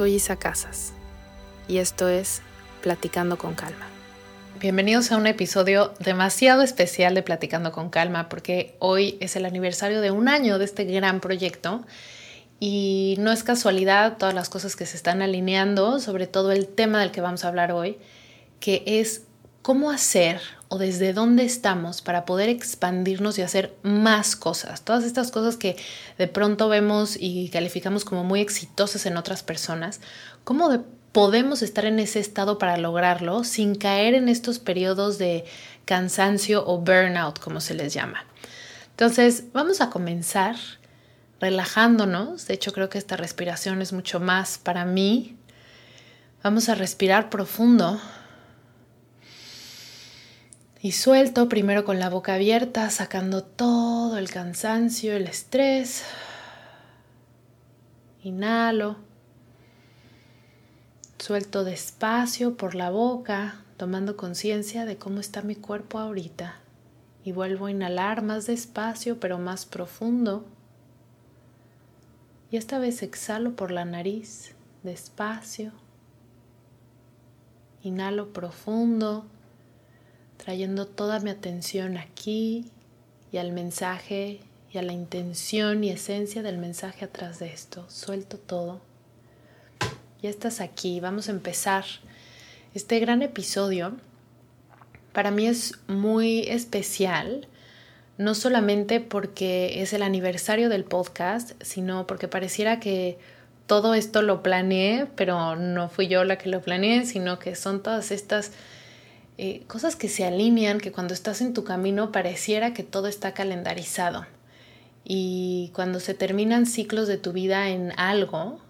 Soy Isa Casas y esto es Platicando con Calma. Bienvenidos a un episodio demasiado especial de Platicando con Calma porque hoy es el aniversario de un año de este gran proyecto y no es casualidad todas las cosas que se están alineando, sobre todo el tema del que vamos a hablar hoy, que es cómo hacer o desde dónde estamos para poder expandirnos y hacer más cosas. Todas estas cosas que de pronto vemos y calificamos como muy exitosas en otras personas, cómo podemos estar en ese estado para lograrlo sin caer en estos periodos de cansancio o burnout, como se les llama. Entonces, vamos a comenzar relajándonos. De hecho, creo que esta respiración es mucho más para mí. Vamos a respirar profundo y suelto primero con la boca abierta, sacando todo el cansancio, el estrés. Inhalo. Suelto despacio por la boca, tomando conciencia de cómo está mi cuerpo ahorita. Y vuelvo a inhalar más despacio, pero más profundo. Y esta vez exhalo por la nariz, despacio. Inhalo profundo trayendo toda mi atención aquí y al mensaje y a la intención y esencia del mensaje atrás de esto. Suelto todo. Ya estás aquí, vamos a empezar este gran episodio. Para mí es muy especial, no solamente porque es el aniversario del podcast, sino porque pareciera que todo esto lo planeé, pero no fui yo la que lo planeé, sino que son todas estas eh, cosas que se alinean, que cuando estás en tu camino pareciera que todo está calendarizado. Y cuando se terminan ciclos de tu vida en algo,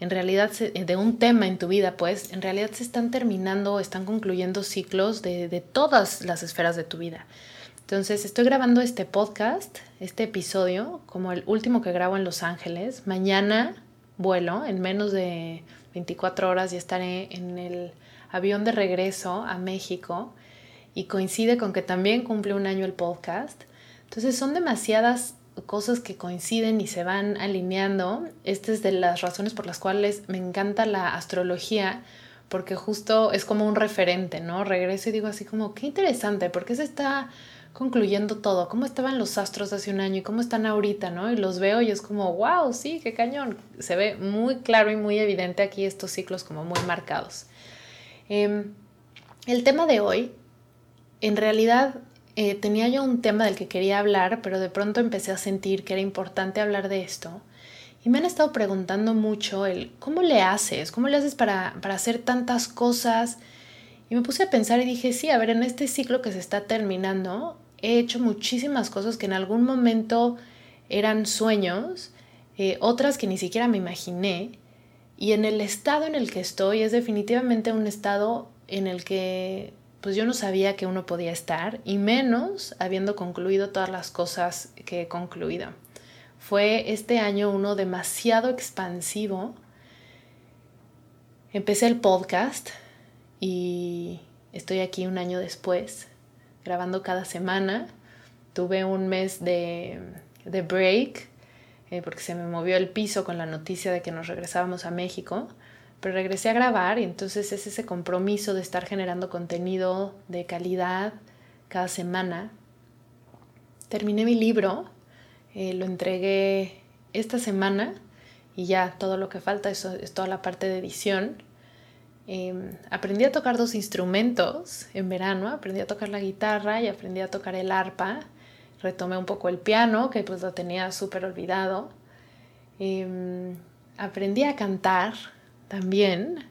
en realidad de un tema en tu vida, pues en realidad se están terminando o están concluyendo ciclos de, de todas las esferas de tu vida. Entonces estoy grabando este podcast, este episodio, como el último que grabo en Los Ángeles. Mañana vuelo, en menos de 24 horas ya estaré en el avión de regreso a México y coincide con que también cumple un año el podcast. Entonces son demasiadas cosas que coinciden y se van alineando. Esta es de las razones por las cuales me encanta la astrología, porque justo es como un referente, ¿no? Regreso y digo así como, qué interesante, porque se está concluyendo todo, cómo estaban los astros hace un año y cómo están ahorita, ¿no? Y los veo y es como, wow, sí, qué cañón. Se ve muy claro y muy evidente aquí estos ciclos como muy marcados. Em, el tema de hoy, en realidad eh, tenía yo un tema del que quería hablar, pero de pronto empecé a sentir que era importante hablar de esto. Y me han estado preguntando mucho el cómo le haces, cómo le haces para, para hacer tantas cosas. Y me puse a pensar y dije, sí, a ver, en este ciclo que se está terminando, he hecho muchísimas cosas que en algún momento eran sueños, eh, otras que ni siquiera me imaginé, y en el estado en el que estoy es definitivamente un estado en el que pues yo no sabía que uno podía estar y menos habiendo concluido todas las cosas que he concluido. Fue este año uno demasiado expansivo. Empecé el podcast y estoy aquí un año después, grabando cada semana. Tuve un mes de, de break eh, porque se me movió el piso con la noticia de que nos regresábamos a México, pero regresé a grabar y entonces es ese compromiso de estar generando contenido de calidad cada semana. Terminé mi libro, eh, lo entregué esta semana y ya todo lo que falta es, es toda la parte de edición. Em, aprendí a tocar dos instrumentos en verano, aprendí a tocar la guitarra y aprendí a tocar el arpa. Retomé un poco el piano, que pues lo tenía súper olvidado. Em, aprendí a cantar también,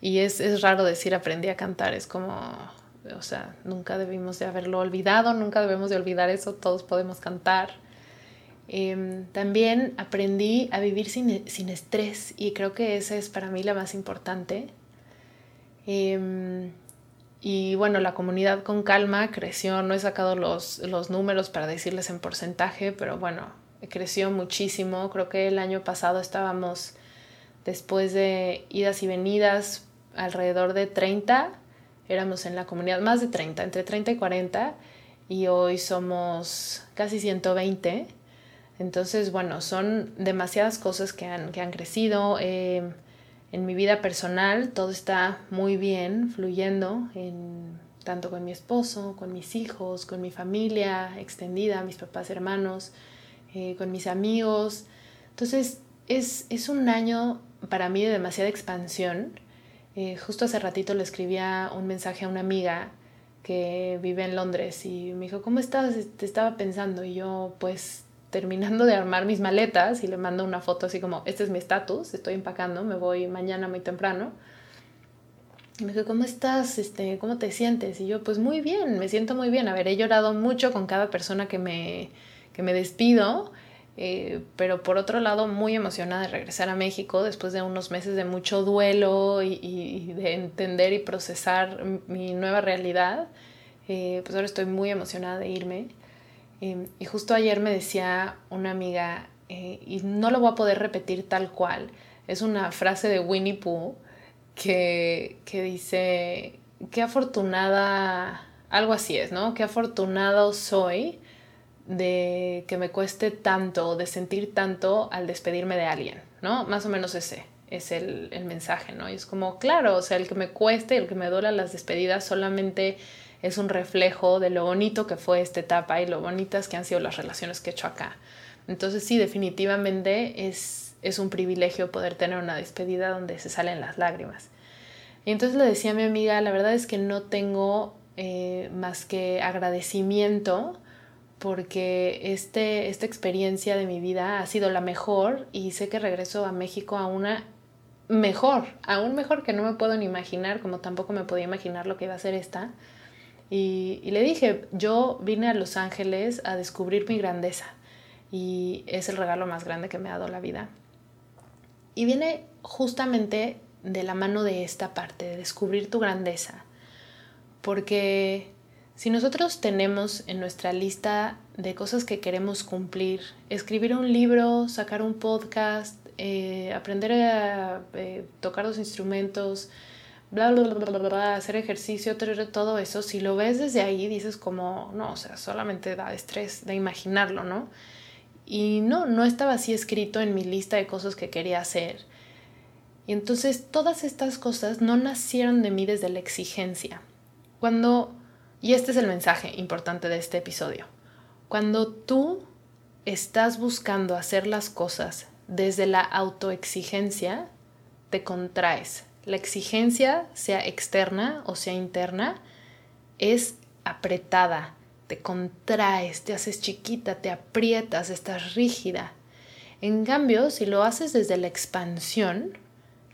y es, es raro decir aprendí a cantar, es como, o sea, nunca debimos de haberlo olvidado, nunca debemos de olvidar eso, todos podemos cantar. Em, también aprendí a vivir sin, sin, estrés y creo que esa es para mí la más importante. Em, y bueno, la comunidad con calma creció, no he sacado los, los números para decirles en porcentaje, pero bueno, creció muchísimo. Creo que el año pasado estábamos, después de idas y venidas, alrededor de 30, éramos en la comunidad, más de 30, entre 30 y 40, y hoy somos casi 120. Entonces, bueno, son demasiadas cosas que han, que han crecido. Eh, en mi vida personal todo está muy bien, fluyendo, en, tanto con mi esposo, con mis hijos, con mi familia extendida, mis papás, hermanos, eh, con mis amigos. Entonces es, es, un año para mí de demasiada expansión. Eh, justo hace ratito le escribía un mensaje a una amiga que vive en Londres y me dijo, ¿cómo estás? Te estaba pensando y yo pues terminando de armar mis maletas y le mando una foto así como, este es mi estatus, estoy empacando, me voy mañana muy temprano. Y me dijo, ¿cómo estás? Este, ¿Cómo te sientes? Y yo, pues muy bien, me siento muy bien. A ver, he llorado mucho con cada persona que me, que me despido, eh, pero por otro lado muy emocionada de regresar a México después de unos meses de mucho duelo y, de entender y procesar mi nueva realidad. Eh, pues ahora estoy muy emocionada de irme. Em, y justo ayer me decía una amiga, eh, y no lo voy a poder repetir tal cual, es una frase de Winnie Pooh que, que dice, qué afortunada, algo así es, ¿no? Qué afortunado soy de que me cueste tanto, de sentir tanto al despedirme de alguien, ¿no? Más o menos ese es el, el mensaje, ¿no? Y es como, claro, o sea, el que me cueste, el que me duela las despedidas solamente es un reflejo de lo bonito que fue esta etapa y lo bonitas que han sido las relaciones que he hecho acá. Entonces sí, definitivamente es, es un privilegio poder tener una despedida donde se salen las lágrimas. Y entonces le decía a mi amiga, la verdad es que no tengo eh, más que agradecimiento porque este, esta experiencia de mi vida ha sido la mejor y sé que regreso a México a una mejor, aún mejor que no me puedo ni imaginar, como tampoco me podía imaginar lo que iba a ser esta. Y, le dije, yo vine a Los Ángeles a descubrir mi grandeza y es el regalo más grande que me ha dado la vida. Y viene justamente de la mano de esta parte, de descubrir tu grandeza. Porque si nosotros tenemos en nuestra lista de cosas que queremos cumplir, escribir un libro, sacar un podcast, eh, aprender a eh, tocar los instrumentos, bla, bla, bla, bla, hacer ejercicio, todo eso, si lo ves desde ahí, dices como, no, o sea, solamente da estrés de imaginarlo, ¿no? Y no, no estaba así escrito en mi lista de cosas que quería hacer. Y entonces todas estas cosas no nacieron de mí desde la exigencia. Cuando, y este es el mensaje importante de este episodio, cuando tú estás buscando hacer las cosas desde la autoexigencia, te contraes, la exigencia, sea externa o sea interna, es apretada, te contraes, te haces chiquita, te aprietas, estás rígida. En cambio, si lo haces desde la expansión,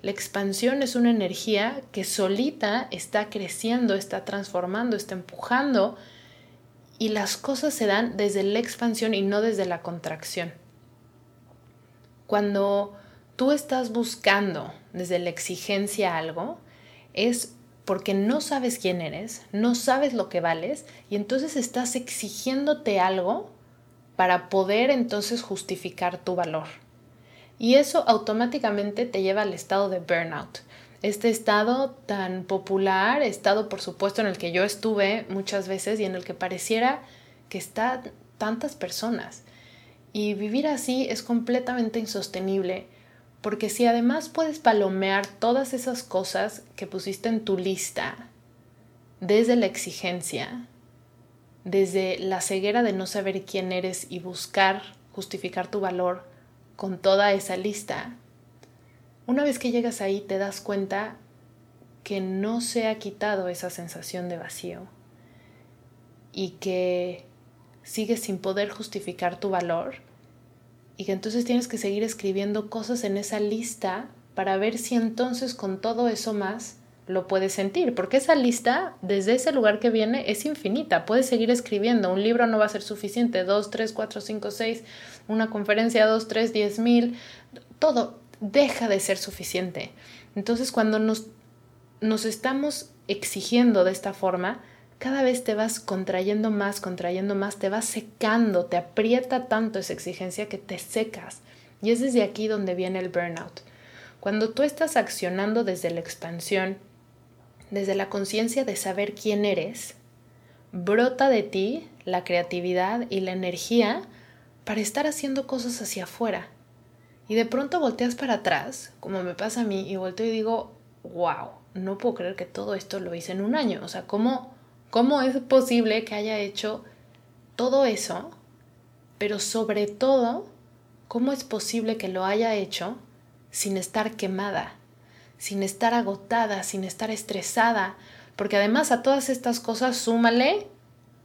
la expansión es una energía que solita está creciendo, está transformando, está empujando y las cosas se dan desde la expansión y no desde la contracción. Cuando tú estás buscando desde la exigencia algo, es porque no sabes quién eres, no sabes lo que vales y entonces estás exigiéndote algo para poder entonces justificar tu valor. Y eso automáticamente te lleva al estado de burnout. Este estado tan popular, estado por supuesto en el que yo estuve muchas veces y en el que pareciera que están tantas personas. Y vivir así es completamente insostenible porque si además puedes palomear todas esas cosas que pusiste en tu lista desde la exigencia, desde la ceguera de no saber quién eres y buscar justificar tu valor con toda esa lista, Una vez que llegas ahí te das cuenta que no se ha quitado esa sensación de vacío y que sigues sin poder justificar tu valor y que entonces tienes que seguir escribiendo cosas en esa lista para ver si entonces con todo eso más lo puedes sentir, porque esa lista desde ese lugar que viene es infinita, puedes seguir escribiendo, un libro no va a ser suficiente, dos, tres, cuatro, cinco, seis, una conferencia, dos, tres, diez mil, todo deja de ser suficiente. Entonces cuando nos, nos estamos exigiendo de esta forma, cada vez te vas contrayendo más, contrayendo más, te vas secando, te aprieta tanto esa exigencia que te secas. Y es desde aquí donde viene el burnout. Cuando tú estás accionando desde la expansión, desde la conciencia de saber quién eres, brota de ti la creatividad y la energía para estar haciendo cosas hacia afuera. Y de pronto volteas para atrás, como me pasa a mí, y volteo y digo, wow, no puedo creer que todo esto lo hice en un año. O sea, ¿cómo, cómo es posible que haya hecho todo eso? Pero sobre todo, ¿cómo es posible que lo haya hecho sin estar quemada? sin estar agotada, sin estar estresada, porque además a todas estas cosas súmale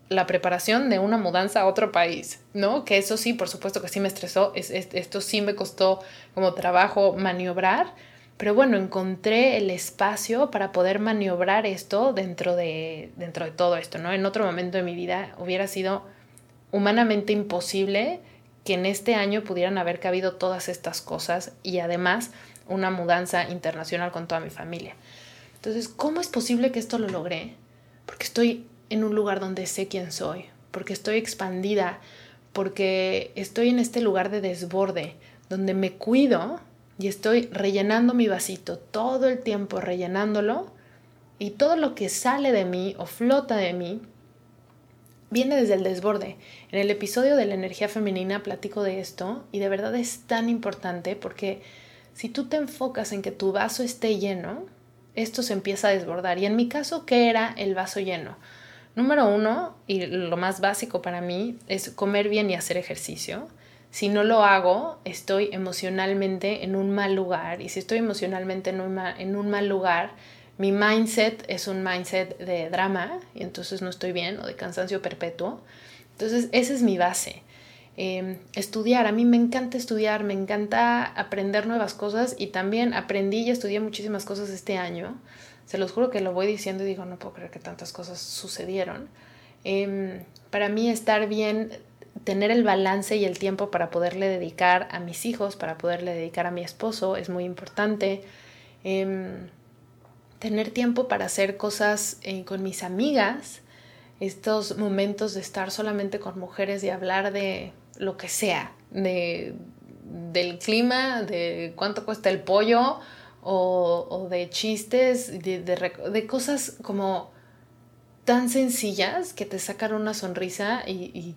la preparación de una mudanza a otro país, ¿no? Que eso sí, por supuesto que sí me estresó, esto sí me costó como trabajo maniobrar, pero bueno, encontré el espacio para poder maniobrar esto dentro de, dentro de todo esto, ¿no? En otro momento de mi vida hubiera sido humanamente imposible que en este año pudieran haber cabido todas estas cosas y además una mudanza internacional con toda mi familia. Entonces, ¿cómo es posible que esto lo logré? Porque estoy en un lugar donde sé quién soy, porque estoy expandida, porque estoy en este lugar de desborde, donde me cuido y estoy rellenando mi vasito todo el tiempo, rellenándolo, y todo lo que sale de mí o flota de mí viene desde el desborde. En el episodio de la energía femenina platico de esto y de verdad es tan importante porque si tú te enfocas en que tu vaso esté lleno, esto se empieza a desbordar. Y en mi caso, ¿qué era el vaso lleno? Número uno, y lo más básico para mí, es comer bien y hacer ejercicio. Si no lo hago, estoy emocionalmente en un mal lugar. Y si estoy emocionalmente en un, en un mal lugar, mi mindset es un mindset de drama, y entonces no estoy bien, o de cansancio perpetuo. Entonces, esa es mi base. Em, estudiar. A mí me encanta estudiar, me encanta aprender nuevas cosas y también aprendí y estudié muchísimas cosas este año. Se los juro que lo voy diciendo y digo, no puedo creer que tantas cosas sucedieron. Em, para mí estar bien, tener el balance y el tiempo para poderle dedicar a mis hijos, para poderle dedicar a mi esposo es muy importante. Em, tener tiempo para hacer cosas eh, con mis amigas, estos momentos de estar solamente con mujeres y hablar de lo que sea, de, del clima, de cuánto cuesta el pollo o, de chistes, de, de, cosas como tan sencillas que te sacan una sonrisa y,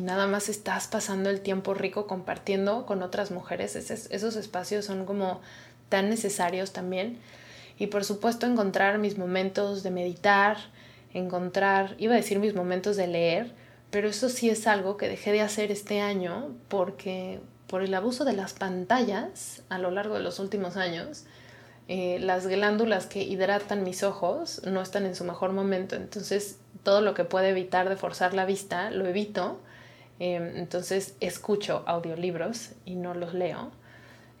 nada más estás pasando el tiempo rico compartiendo con otras mujeres. esos espacios son como tan necesarios también. Y por supuesto encontrar mis momentos de meditar, encontrar, iba a decir mis momentos de leer, pero eso sí es algo que dejé de hacer este año porque por el abuso de las pantallas a lo largo de los últimos años, eh, las glándulas que hidratan mis ojos no están en su mejor momento. Entonces, todo lo que puede evitar de forzar la vista, lo evito. Em, entonces, escucho audiolibros y no los leo.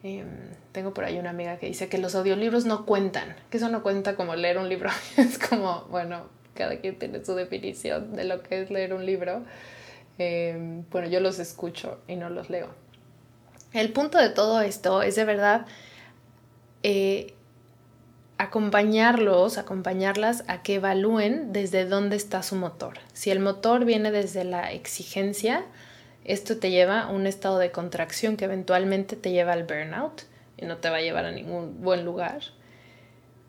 Em, tengo por ahí una amiga que dice que los audiolibros no cuentan, que eso no cuenta como leer un libro. es como, bueno, cada quien tiene su definición de lo que es leer un libro. Eh, bueno, yo los escucho y no los leo. El punto de todo esto es de verdad eh, acompañarlos, acompañarlas a que evalúen desde dónde está su motor. Si el motor viene desde la exigencia, esto te lleva a un estado de contracción que eventualmente te lleva al burnout y no te va a llevar a ningún buen lugar.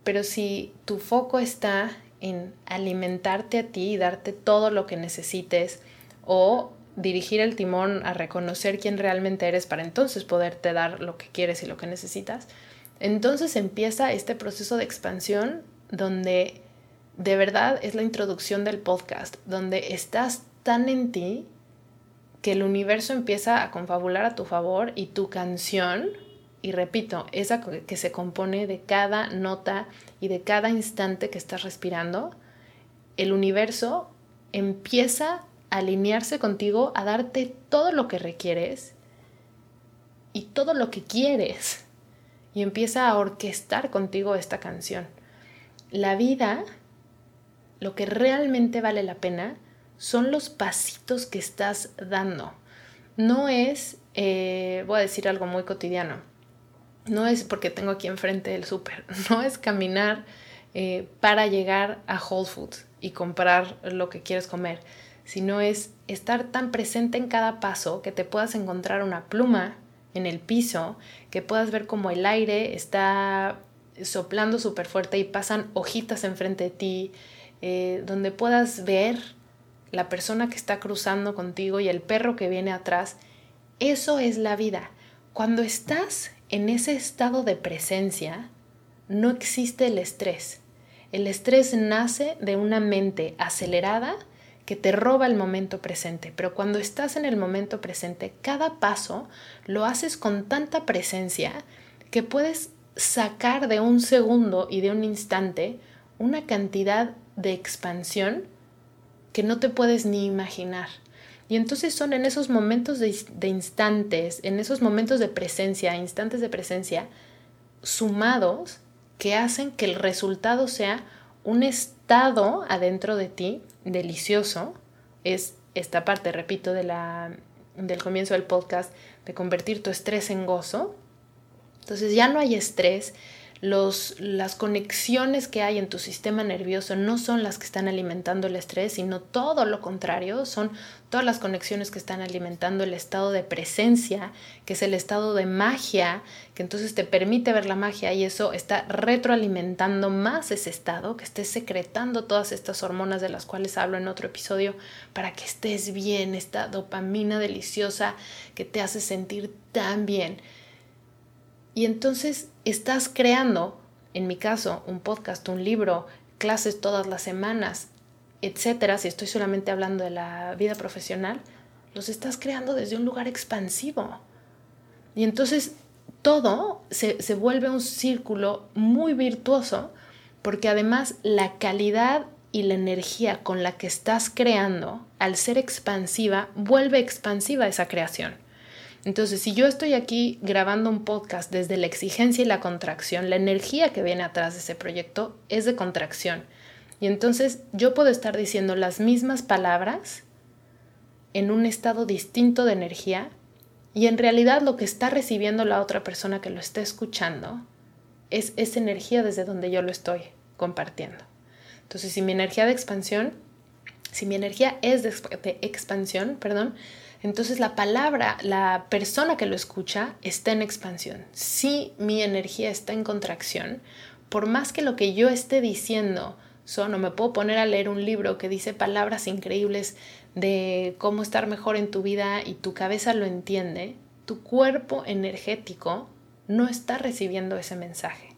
Pero si tu foco está en alimentarte a ti y darte todo lo que necesites o dirigir el timón a reconocer quién realmente eres para entonces poderte dar lo que quieres y lo que necesitas, entonces empieza este proceso de expansión donde de verdad es la introducción del podcast, donde estás tan en ti que el universo empieza a confabular a tu favor y tu canción y repito, esa que se compone de cada nota y de cada instante que estás respirando, el universo empieza a alinearse contigo, a darte todo lo que requieres y todo lo que quieres. Y empieza a orquestar contigo esta canción. La vida, lo que realmente vale la pena, son los pasitos que estás dando. No es, eh, voy a decir algo muy cotidiano, no es porque tengo aquí enfrente el súper, no es caminar eh, para llegar a Whole Foods y comprar lo que quieres comer, sino es estar tan presente en cada paso que te puedas encontrar una pluma en el piso, que puedas ver como el aire está soplando súper fuerte y pasan hojitas enfrente de ti, eh, donde puedas ver la persona que está cruzando contigo y el perro que viene atrás. Eso es la vida. Cuando estás en ese estado de presencia no existe el estrés. El estrés nace de una mente acelerada que te roba el momento presente, pero cuando estás en el momento presente, cada paso lo haces con tanta presencia que puedes sacar de un segundo y de un instante una cantidad de expansión que no te puedes ni imaginar. Y entonces son en esos momentos de, instantes, en esos momentos de presencia, instantes de presencia, sumados que hacen que el resultado sea un estado adentro de ti delicioso. Es esta parte, repito, de la, del comienzo del podcast, de convertir tu estrés en gozo. Entonces ya no hay estrés, los, las conexiones que hay en tu sistema nervioso no son las que están alimentando el estrés, sino todo lo contrario, son todas las conexiones que están alimentando el estado de presencia, que es el estado de magia, que entonces te permite ver la magia y eso está retroalimentando más ese estado, que estés secretando todas estas hormonas de las cuales hablo en otro episodio, para que estés bien, esta dopamina deliciosa que te hace sentir tan bien. Y entonces estás creando, en mi caso, un podcast, un libro, clases todas las semanas, etcétera, si estoy solamente hablando de la vida profesional, los estás creando desde un lugar expansivo. Y entonces todo se, se vuelve un círculo muy virtuoso porque además la calidad y la energía con la que estás creando, al ser expansiva, vuelve expansiva esa creación. Entonces, si yo estoy aquí grabando un podcast desde la exigencia y la contracción, la energía que viene atrás de ese proyecto es de contracción. Y entonces yo puedo estar diciendo las mismas palabras en un estado distinto de energía y en realidad lo que está recibiendo la otra persona que lo está escuchando es esa energía desde donde yo lo estoy compartiendo. Entonces, si mi energía de expansión, si mi energía es de, de expansión, perdón, entonces la palabra, la persona que lo escucha está en expansión. Si mi energía está en contracción, por más que lo que yo esté diciendo son, o me puedo poner a leer un libro que dice palabras increíbles de cómo estar mejor en tu vida y tu cabeza lo entiende, tu cuerpo energético no está recibiendo ese mensaje.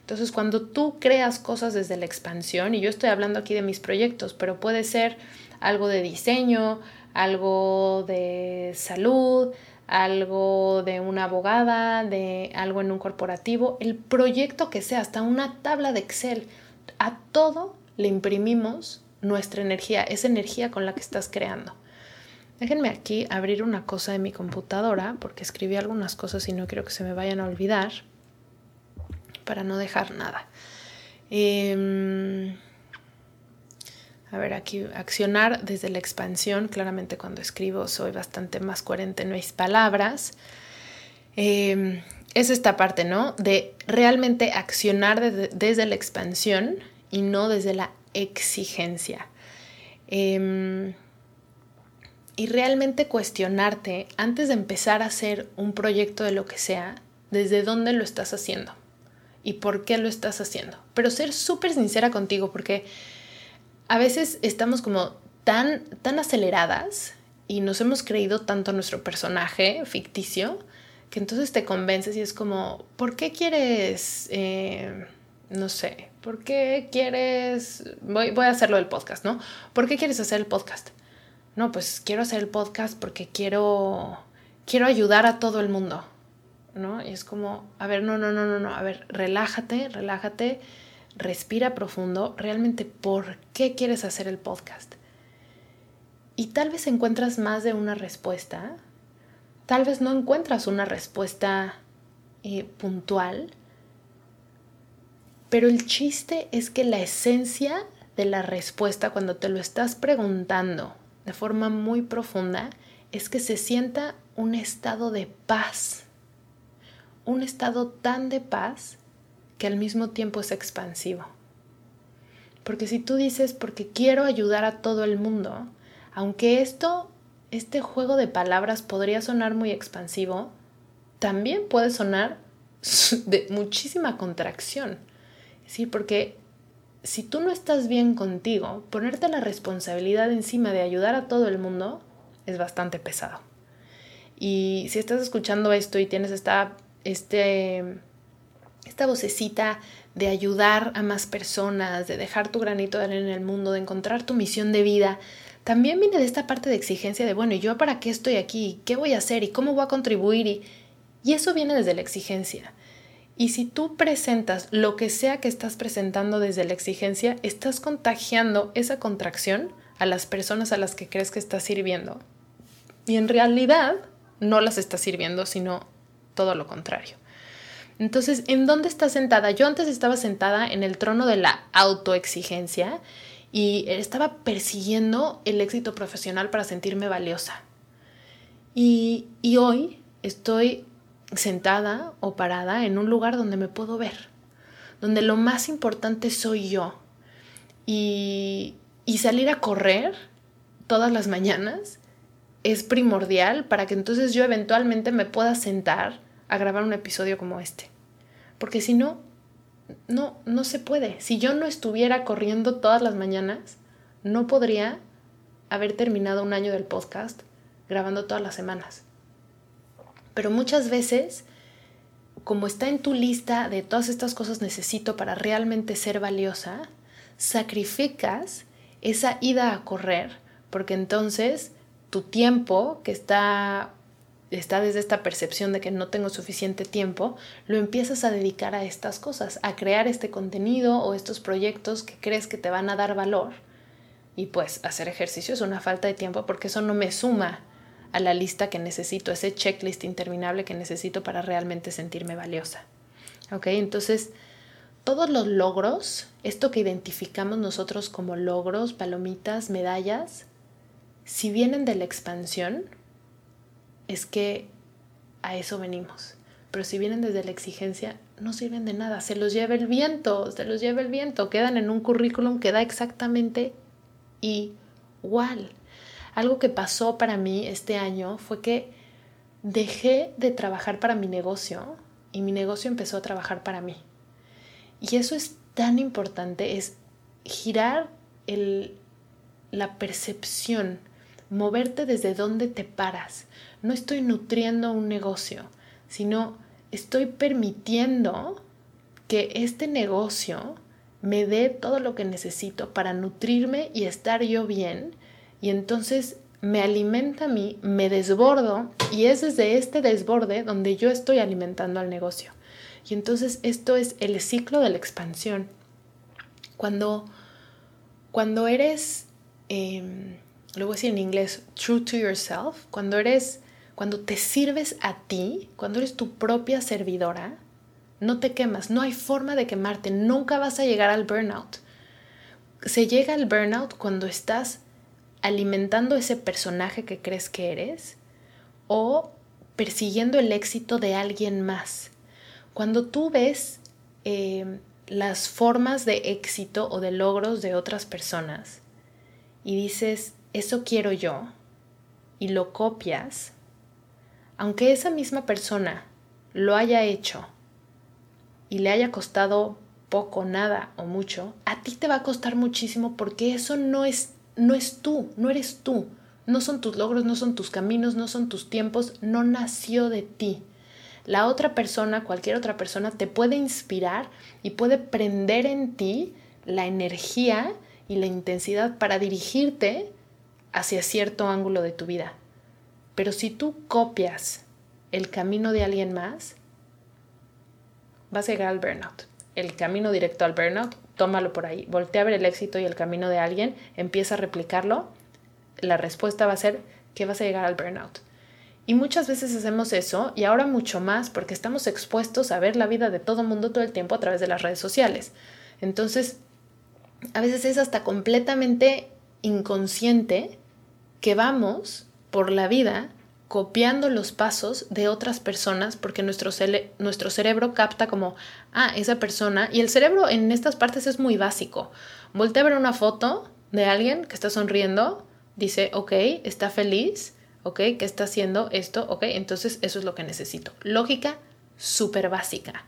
Entonces, cuando tú creas cosas desde la expansión, y yo estoy hablando aquí de mis proyectos, pero puede ser algo de diseño, algo de salud, algo de una abogada, de algo en un corporativo, el proyecto que sea, hasta una tabla de Excel, a todo le imprimimos nuestra energía, esa energía con la que estás creando. Déjenme aquí abrir una cosa de mi computadora porque escribí algunas cosas y no quiero que se me vayan a olvidar para no dejar nada. Eh, a ver, aquí accionar desde la expansión. Claramente cuando escribo soy bastante más coherente en mis palabras. Em, es esta parte, ¿no? De realmente accionar desde la expansión y no desde la exigencia. Em, y realmente cuestionarte antes de empezar a hacer un proyecto de lo que sea, desde dónde lo estás haciendo y por qué lo estás haciendo. Pero ser súper sincera contigo porque a veces estamos como tan, tan aceleradas y nos hemos creído tanto nuestro personaje ficticio que entonces te convences y es como, ¿por qué quieres, eh, no sé, ¿por qué quieres, voy, voy a hacerlo del podcast, ¿no? ¿Por qué quieres hacer el podcast? No, pues quiero hacer el podcast porque quiero, quiero ayudar a todo el mundo. ¿no? Y es como, a ver, no, no, no, no, no, a ver, relájate, relájate, respira profundo, realmente, ¿por qué quieres hacer el podcast? Y tal vez encuentras más de una respuesta, tal vez no encuentras una respuesta eh, puntual, pero el chiste es que la esencia de la respuesta cuando te lo estás preguntando de forma muy profunda es que se sienta un estado de paz, un estado tan de paz que al mismo tiempo es expansivo. Porque si tú dices, porque quiero ayudar a todo el mundo, aunque esto, este juego de palabras podría sonar muy expansivo, también puede sonar de muchísima contracción. Sí, porque si tú no estás bien contigo, ponerte la responsabilidad encima de ayudar a todo el mundo es bastante pesado. Y si estás escuchando esto y tienes esta, este, esta vocecita de ayudar a más personas, de dejar tu granito de arena en el mundo, de encontrar tu misión de vida, también viene de esta parte de exigencia de, bueno, ¿y yo para qué estoy aquí? ¿Qué voy a hacer? ¿Y cómo voy a contribuir? Y, y eso viene desde la exigencia. Y si tú presentas lo que sea que estás presentando desde la exigencia, estás contagiando esa contracción a las personas a las que crees que estás sirviendo. Y en realidad no las estás sirviendo, sino todo lo contrario. Entonces, ¿en dónde estás sentada? Yo antes estaba sentada en el trono de la autoexigencia y estaba persiguiendo el éxito profesional para sentirme valiosa. Y, y hoy estoy sentada o parada en un lugar donde me puedo ver, donde lo más importante soy yo. Y, y salir a correr todas las mañanas es primordial para que entonces yo eventualmente me pueda sentar a grabar un episodio como este. Porque si no, no, no se puede. Si yo no estuviera corriendo todas las mañanas, no podría haber terminado un año del podcast grabando todas las semanas. Pero muchas veces, como está en tu lista de todas estas cosas necesito para realmente ser valiosa, sacrificas esa ida a correr, porque entonces tu tiempo, que está, está desde esta percepción de que no tengo suficiente tiempo, lo empiezas a dedicar a estas cosas, a crear este contenido o estos proyectos que crees que te van a dar valor. Y pues hacer ejercicio es una falta de tiempo porque eso no me suma a la lista que necesito, ese checklist interminable que necesito para realmente sentirme valiosa. ¿Ok? Entonces, todos los logros, esto que identificamos nosotros como logros, palomitas, medallas, si vienen de la expansión, es que a eso venimos. Pero si vienen desde la exigencia, no sirven de nada. Se los lleva el viento, se los lleva el viento. Quedan en un currículum que da exactamente igual. Algo que pasó para mí este año fue que dejé de trabajar para mi negocio y mi negocio empezó a trabajar para mí. Y eso es tan importante, es girar el, la percepción, moverte desde donde te paras. No estoy nutriendo un negocio, sino estoy permitiendo que este negocio me dé todo lo que necesito para nutrirme y estar yo bien y entonces me alimenta a mí, me desbordo y es desde este desborde donde yo estoy alimentando al negocio. Y entonces esto es el ciclo de la expansión. Cuando, cuando eres, eh, lo voy a decir en inglés, true to yourself, cuando eres, cuando te sirves a ti, cuando eres tu propia servidora, no te quemas, no hay forma de quemarte, nunca vas a llegar al burnout. Se llega al burnout cuando estás alimentando ese personaje que crees que eres o persiguiendo el éxito de alguien más. Cuando tú ves em, las formas de éxito o de logros de otras personas y dices, eso quiero yo, y lo copias, aunque esa misma persona lo haya hecho y le haya costado poco, nada o mucho, a ti te va a costar muchísimo porque eso no es no es tú, no eres tú. No son tus logros, no son tus caminos, no son tus tiempos, no nació de ti. La otra persona, cualquier otra persona, te puede inspirar y puede prender en ti la energía y la intensidad para dirigirte hacia cierto ángulo de tu vida. Pero si tú copias el camino de alguien más, vas a llegar al burnout. El camino directo al burnout, tómalo por ahí. Voltea a ver el éxito y el camino de alguien, empieza a replicarlo. La respuesta va a ser que vas a llegar al burnout. Y muchas veces hacemos eso y ahora mucho más porque estamos expuestos a ver la vida de todo el mundo todo el tiempo a través de las redes sociales. Entonces, a veces es hasta completamente inconsciente que vamos por la vida copiando los pasos de otras personas porque nuestro, cerebro capta como, ah, esa persona, y el cerebro en estas partes es muy básico. Voltea a ver una foto de alguien que está sonriendo, dice, ok, está feliz, ok, ¿qué está haciendo esto? Ok, entonces eso es lo que necesito. Lógica súper básica.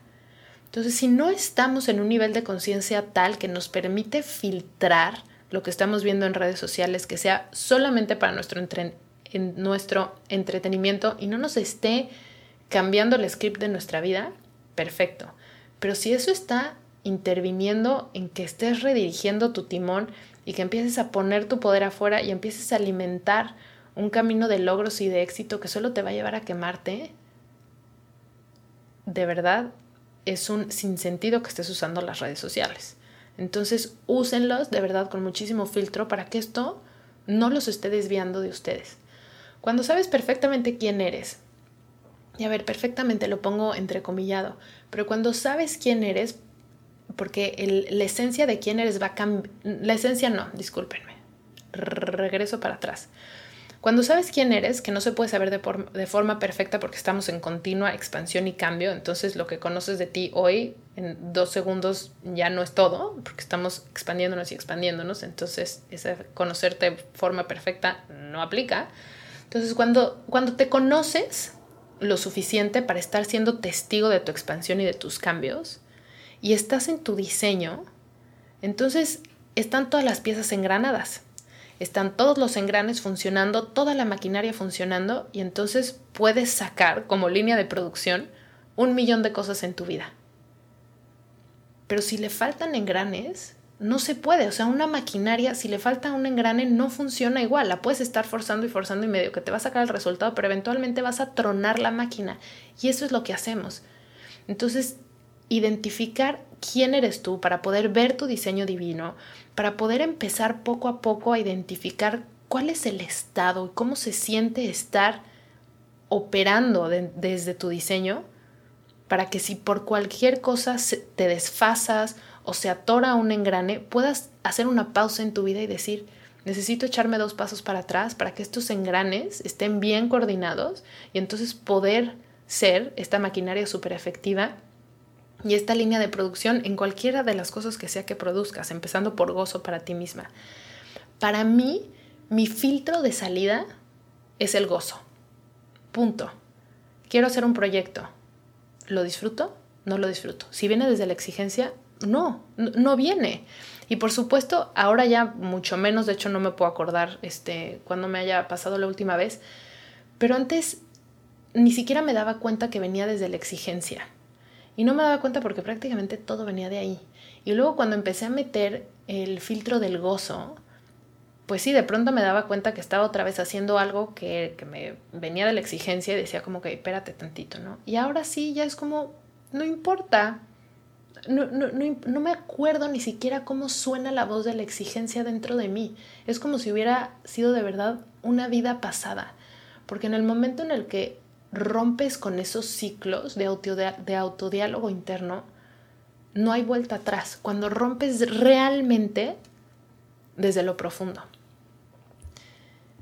Entonces, si no estamos en un nivel de conciencia tal que nos permite filtrar lo que estamos viendo en redes sociales, que sea solamente para nuestro, en nuestro entretenimiento y no nos esté cambiando el script de nuestra vida, perfecto. Pero si eso está interviniendo en que estés redirigiendo tu timón y que empieces a poner tu poder afuera y empieces a alimentar un camino de logros y de éxito que solo te va a llevar a quemarte, de verdad es un sinsentido que estés usando las redes sociales. Entonces, úsenlos de verdad con muchísimo filtro para que esto no los esté desviando de ustedes. Cuando sabes perfectamente quién eres, y a ver, perfectamente lo pongo entrecomillado, pero cuando sabes quién eres, porque la esencia de quién eres va a cambiar, la esencia no, discúlpenme, regreso para atrás. Cuando sabes quién eres, que no se puede saber de, de, forma perfecta porque estamos en continua expansión y cambio, entonces lo que conoces de ti hoy en dos segundos ya no es todo, porque estamos expandiéndonos y expandiéndonos, entonces ese conocerte de forma perfecta no aplica. Entonces cuando, cuando te conoces lo suficiente para estar siendo testigo de tu expansión y de tus cambios, y estás en tu diseño, entonces están todas las piezas engranadas están todos los engranes funcionando, toda la maquinaria funcionando y entonces puedes sacar como línea de producción un millón de cosas en tu vida. Pero si le faltan engranes, no se puede. O sea, una maquinaria, si le falta un engrane, no funciona igual. La puedes estar forzando y forzando y medio que te va a sacar el resultado, pero eventualmente vas a tronar la máquina. Y eso es lo que hacemos. Entonces, identificar quién eres tú para poder ver tu diseño divino, para poder empezar poco a poco a identificar cuál es el estado y cómo se siente estar operando desde tu diseño, para que si por cualquier cosa te desfasas o se atora un engrane, puedas hacer una pausa en tu vida y decir, necesito echarme dos pasos para atrás para que estos engranes estén bien coordinados y entonces poder ser esta maquinaria súper efectiva y esta línea de producción en cualquiera de las cosas que sea que produzcas, empezando por gozo para ti misma. Para mí, mi filtro de salida es el gozo. Punto. Quiero hacer un proyecto. ¿Lo disfruto? No lo disfruto. Si viene desde la exigencia, no, no viene. Y por supuesto, ahora ya mucho menos, de hecho no me puedo acordar este, cuando me haya pasado la última vez, pero antes ni siquiera me daba cuenta que venía desde la exigencia. Y no me daba cuenta porque prácticamente todo venía de ahí. Y luego cuando empecé a meter el filtro del gozo, pues sí, de pronto me daba cuenta que estaba otra vez haciendo algo que, me venía de la exigencia y decía como que espérate tantito, ¿no? Y ahora sí, ya es como, no importa. No, no, no, no me acuerdo ni siquiera cómo suena la voz de la exigencia dentro de mí. Es como si hubiera sido de verdad una vida pasada. Porque en el momento en el que rompes con esos ciclos de, de autodiálogo interno, no hay vuelta atrás. Cuando rompes realmente desde lo profundo.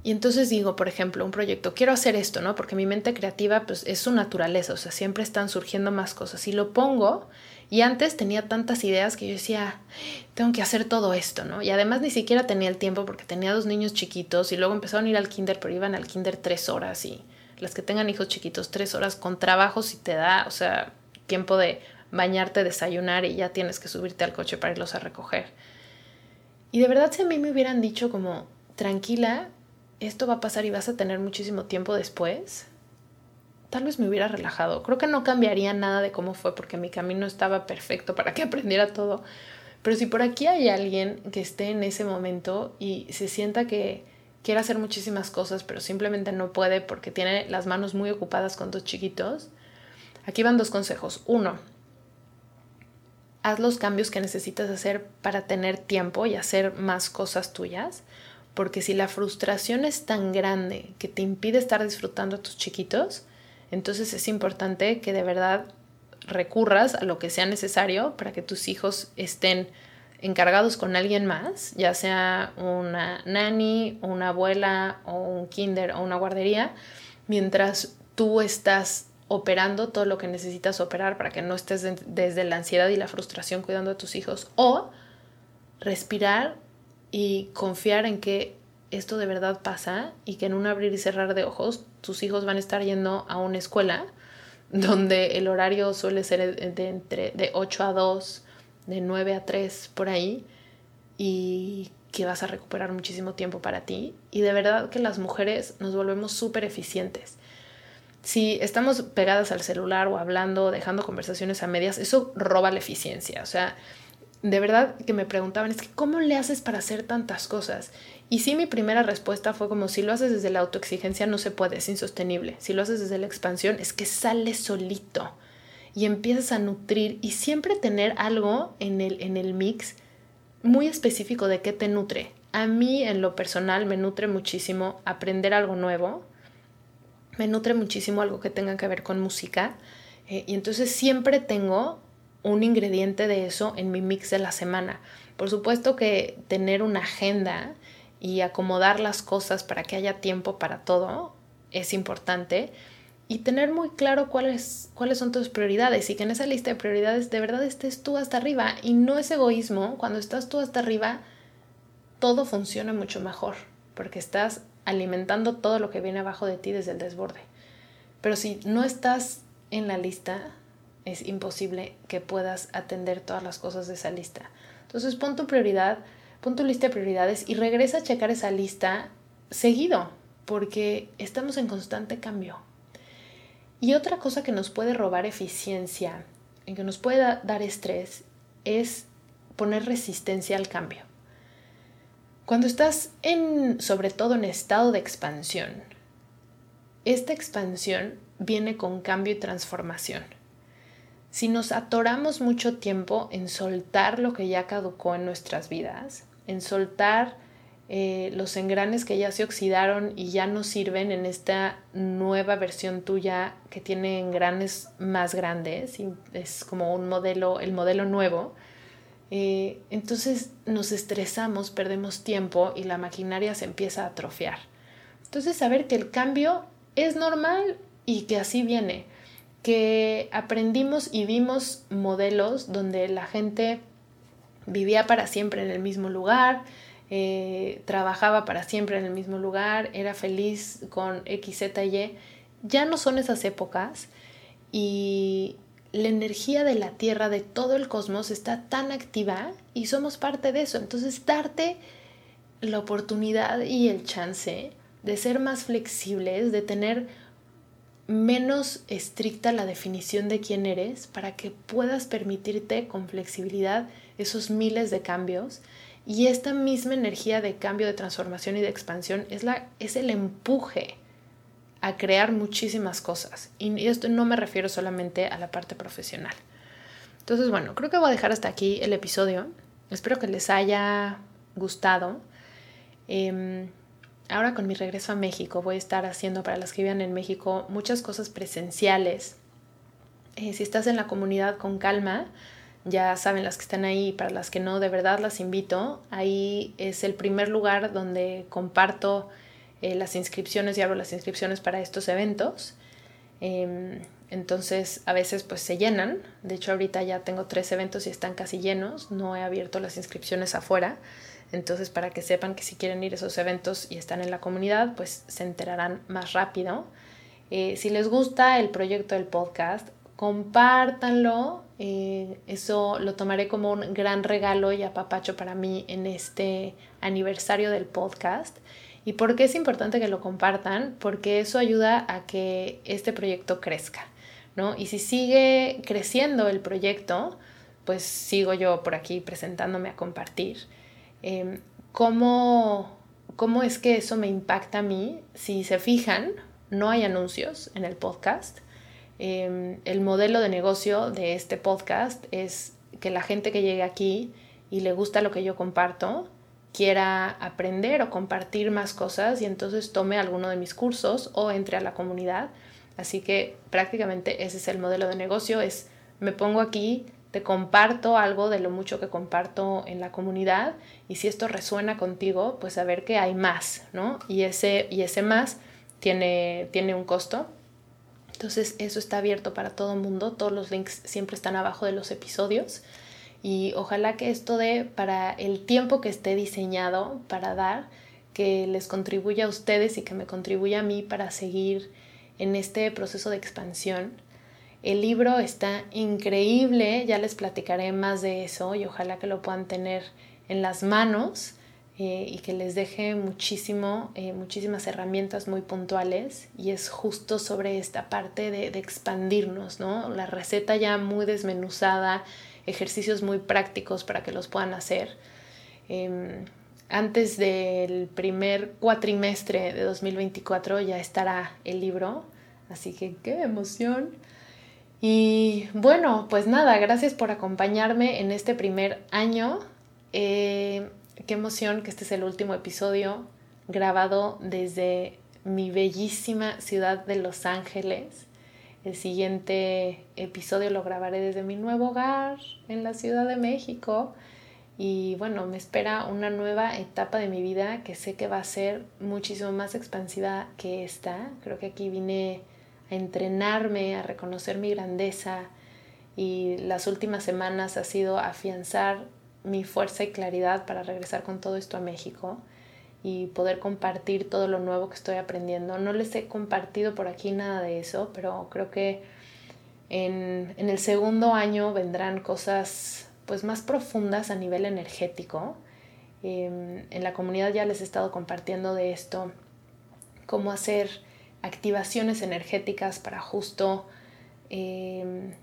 Y entonces digo, por ejemplo, un proyecto, quiero hacer esto, ¿no? Porque mi mente creativa pues, es su naturaleza, o sea, siempre están surgiendo más cosas. Y lo pongo, y antes tenía tantas ideas que yo decía, tengo que hacer todo esto, ¿no? Y además ni siquiera tenía el tiempo porque tenía dos niños chiquitos y luego empezaron a ir al kinder, pero iban al kinder tres horas y las que tengan hijos chiquitos, tres horas con trabajo si te da, o sea, tiempo de bañarte, desayunar y ya tienes que subirte al coche para irlos a recoger. Y de verdad si a mí me hubieran dicho como, tranquila, esto va a pasar y vas a tener muchísimo tiempo después, tal vez me hubiera relajado. Creo que no cambiaría nada de cómo fue porque mi camino estaba perfecto para que aprendiera todo. Pero si por aquí hay alguien que esté en ese momento y se sienta que quiere hacer muchísimas cosas, pero simplemente no puede porque tiene las manos muy ocupadas con dos chiquitos, aquí van dos consejos. Uno, haz los cambios que necesitas hacer para tener tiempo y hacer más cosas tuyas. Porque si la frustración es tan grande que te impide estar disfrutando a tus chiquitos, entonces es importante que de verdad recurras a lo que sea necesario para que tus hijos estén encargados con alguien más, ya sea una nanny, una abuela o un kinder o una guardería, mientras tú estás operando todo lo que necesitas operar para que no estés desde la ansiedad y la frustración cuidando a tus hijos o respirar y confiar en que esto de verdad pasa y que en un abrir y cerrar de ojos tus hijos van a estar yendo a una escuela donde el horario suele ser de, entre, de 8 a 2 de 9 a 3 por ahí y que vas a recuperar muchísimo tiempo para ti. Y de verdad que las mujeres nos volvemos súper eficientes. Si estamos pegadas al celular o hablando, dejando conversaciones a medias, eso roba la eficiencia. O sea, de verdad que me preguntaban, es que ¿cómo le haces para hacer tantas cosas? Y sí, mi primera respuesta fue como si lo haces desde la autoexigencia no se puede, es insostenible. Si lo haces desde la expansión es que sale solito y empiezas a nutrir y siempre tener algo en el, en el mix muy específico de qué te nutre. A mí en lo personal me nutre muchísimo aprender algo nuevo, me nutre muchísimo algo que tenga que ver con música eh, y entonces siempre tengo un ingrediente de eso en mi mix de la semana. Por supuesto que tener una agenda y acomodar las cosas para que haya tiempo para todo es importante, y tener muy claro cuáles, cuáles son tus prioridades y que en esa lista de prioridades de verdad estés tú hasta arriba y no es egoísmo, cuando estás tú hasta arriba todo funciona mucho mejor porque estás alimentando todo lo que viene abajo de ti desde el desborde. Pero si no estás en la lista, es imposible que puedas atender todas las cosas de esa lista. Entonces pon tu prioridad, pon tu lista de prioridades y regresa a checar esa lista seguido, porque estamos en constante cambio. Y otra cosa que nos puede robar eficiencia y que nos puede dar estrés es poner resistencia al cambio. Cuando estás en, sobre todo en estado de expansión, esta expansión viene con cambio y transformación. Si nos atoramos mucho tiempo en soltar lo que ya caducó en nuestras vidas, en soltar eh, los engranes que ya se oxidaron y ya no sirven en esta nueva versión tuya que tiene engranes más grandes y es como un modelo, el modelo nuevo. Eh, entonces nos estresamos, perdemos tiempo y la maquinaria se empieza a atrofiar. Entonces saber que el cambio es normal y que así viene, que aprendimos y vimos modelos donde la gente vivía para siempre en el mismo lugar, eh, trabajaba para siempre en el mismo lugar, era feliz con X, Z, Y. Ya no son esas épocas y la energía de la Tierra, de todo el cosmos, está tan activa y somos parte de eso. Entonces, darte la oportunidad y el chance de ser más flexibles, de tener menos estricta la definición de quién eres para que puedas permitirte con flexibilidad esos miles de cambios y esta misma energía de cambio, de transformación y de expansión es, la, es el empuje a crear muchísimas cosas. Y esto no me refiero solamente a la parte profesional. Entonces, bueno, creo que voy a dejar hasta aquí el episodio. Espero que les haya gustado. Em, ahora con mi regreso a México voy a estar haciendo para las que vivan en México muchas cosas presenciales. Eh, si estás en la comunidad con calma, ya saben las que están ahí, para las que no, de verdad las invito. Ahí es el primer lugar donde comparto eh, las inscripciones y abro las inscripciones para estos eventos. Em, entonces a veces pues se llenan. De hecho ahorita ya tengo tres eventos y están casi llenos. No he abierto las inscripciones afuera. Entonces para que sepan que si quieren ir a esos eventos y están en la comunidad pues se enterarán más rápido. Eh, si les gusta el proyecto del podcast, compártanlo. Eh, eso lo tomaré como un gran regalo y apapacho para mí en este aniversario del podcast. ¿Y por qué es importante que lo compartan? Porque eso ayuda a que este proyecto crezca, ¿no? Y si sigue creciendo el proyecto, pues sigo yo por aquí presentándome a compartir. Em, ¿cómo, ¿Cómo es que eso me impacta a mí? Si se fijan, no hay anuncios en el podcast Em, el modelo de negocio de este podcast es que la gente que llegue aquí y le gusta lo que yo comparto, quiera aprender o compartir más cosas y entonces tome alguno de mis cursos o entre a la comunidad. Así que prácticamente ese es el modelo de negocio, es me pongo aquí, te comparto algo de lo mucho que comparto en la comunidad y si esto resuena contigo, pues a ver que hay más, ¿no? Y ese, y ese más tiene, tiene un costo. Entonces eso está abierto para todo el mundo, todos los links siempre están abajo de los episodios y ojalá que esto dé para el tiempo que esté diseñado para dar, que les contribuya a ustedes y que me contribuya a mí para seguir en este proceso de expansión. El libro está increíble, ya les platicaré más de eso y ojalá que lo puedan tener en las manos eh, y que les deje muchísimo, eh, muchísimas herramientas muy puntuales y es justo sobre esta parte de, expandirnos, ¿no? La receta ya muy desmenuzada ejercicios muy prácticos para que los puedan hacer. Em, antes del primer cuatrimestre de 2024 ya estará el libro, así que qué emoción. Y bueno, pues nada, gracias por acompañarme en este primer año. Eh, qué emoción que este es el último episodio grabado desde mi bellísima ciudad de Los Ángeles. El siguiente episodio lo grabaré desde mi nuevo hogar en la Ciudad de México. Y bueno, me espera una nueva etapa de mi vida que sé que va a ser muchísimo más expansiva que esta. Creo que aquí vine entrenarme, a reconocer mi grandeza y las últimas semanas ha sido afianzar mi fuerza y claridad para regresar con todo esto a México y poder compartir todo lo nuevo que estoy aprendiendo. No les he compartido por aquí nada de eso, pero creo que en, el segundo año vendrán cosas pues más profundas a nivel energético. Em, en la comunidad ya les he estado compartiendo de esto, cómo hacer activaciones energéticas para justo em,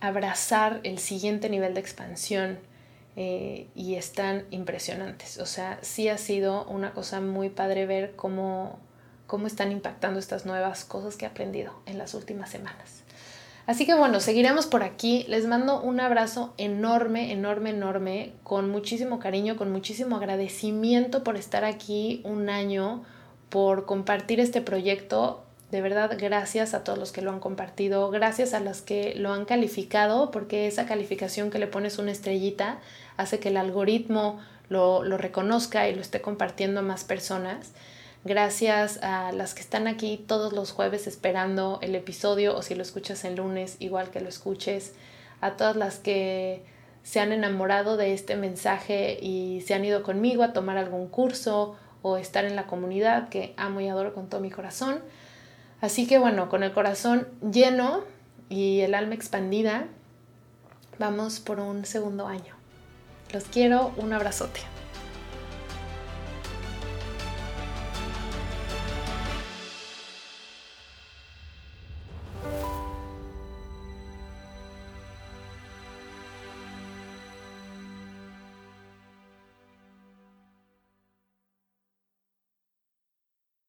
abrazar el siguiente nivel de expansión eh, y están impresionantes. O sea, sí ha sido una cosa muy padre ver cómo, cómo están impactando estas nuevas cosas que he aprendido en las últimas semanas. Así que bueno, seguiremos por aquí. Les mando un abrazo enorme, enorme, enorme, con muchísimo cariño, con muchísimo agradecimiento por estar aquí un año, por compartir este proyecto. De verdad, gracias a todos los que lo han compartido, gracias a los que lo han calificado, porque esa calificación que le pones una estrellita hace que el algoritmo lo, lo reconozca y lo esté compartiendo a más personas. Gracias a las que están aquí todos los jueves esperando el episodio o si lo escuchas el lunes, igual que lo escuches. A todas las que se han enamorado de este mensaje y se han ido conmigo a tomar algún curso o estar en la comunidad que amo y adoro con todo mi corazón. Así que bueno, con el corazón lleno y el alma expandida, vamos por un segundo año. Los quiero, un abrazote.